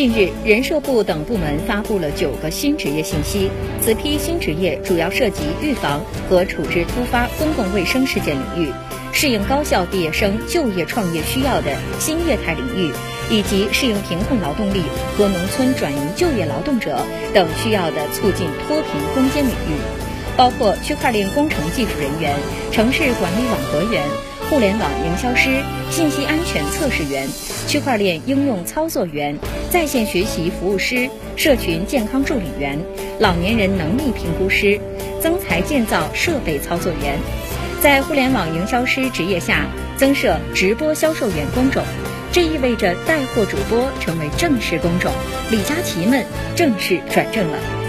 近日，人社部等部门发布了九个新职业信息。此批新职业主要涉及预防和处置突发公共卫生事件领域，适应高校毕业生就业创业需要的新业态领域，以及适应贫困劳动力和农村转移就业劳动者等需要的促进脱贫攻坚领域，包括区块链工程技术人员、城市管理网格员。互联网营销师、信息安全测试员、区块链应用操作员、在线学习服务师、社群健康助理员、老年人能力评估师、增材建造设备操作员，在互联网营销师职业下增设直播销售员工种，这意味着带货主播成为正式工种，李佳琦们正式转正了。